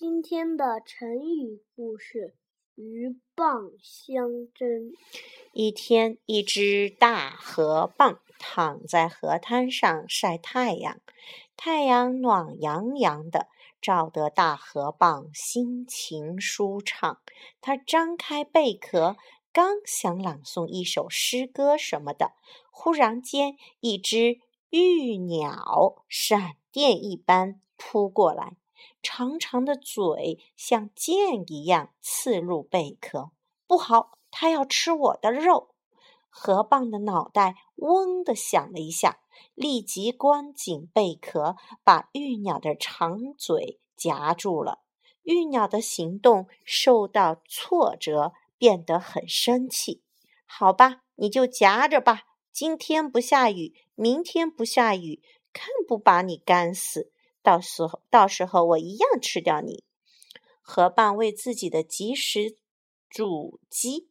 今天的成语故事“鹬蚌相争”。一天，一只大河蚌躺在河滩上晒太阳，太阳暖洋洋的，照得大河蚌心情舒畅。它张开贝壳，刚想朗诵一首诗歌什么的，忽然间，一只玉鸟闪电一般扑过来。长长的嘴像剑一样刺入贝壳，不好，它要吃我的肉！河蚌的脑袋嗡的响了一下，立即关紧贝壳，把玉鸟的长嘴夹住了。玉鸟的行动受到挫折，变得很生气。好吧，你就夹着吧。今天不下雨，明天不下雨，看不把你干死！到时候，到时候我一样吃掉你。河蚌为自己的及时阻击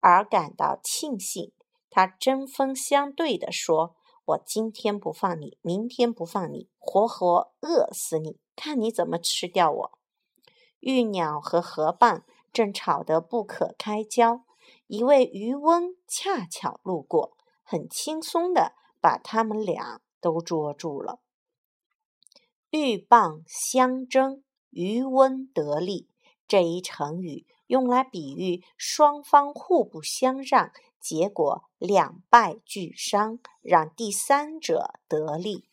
而感到庆幸，他针锋相对地说：“我今天不放你，明天不放你，活活饿死你，看你怎么吃掉我！”玉鸟和河蚌正吵得不可开交，一位渔翁恰巧路过，很轻松地把他们俩都捉住了。鹬蚌相争，渔翁得利。这一成语用来比喻双方互不相让，结果两败俱伤，让第三者得利。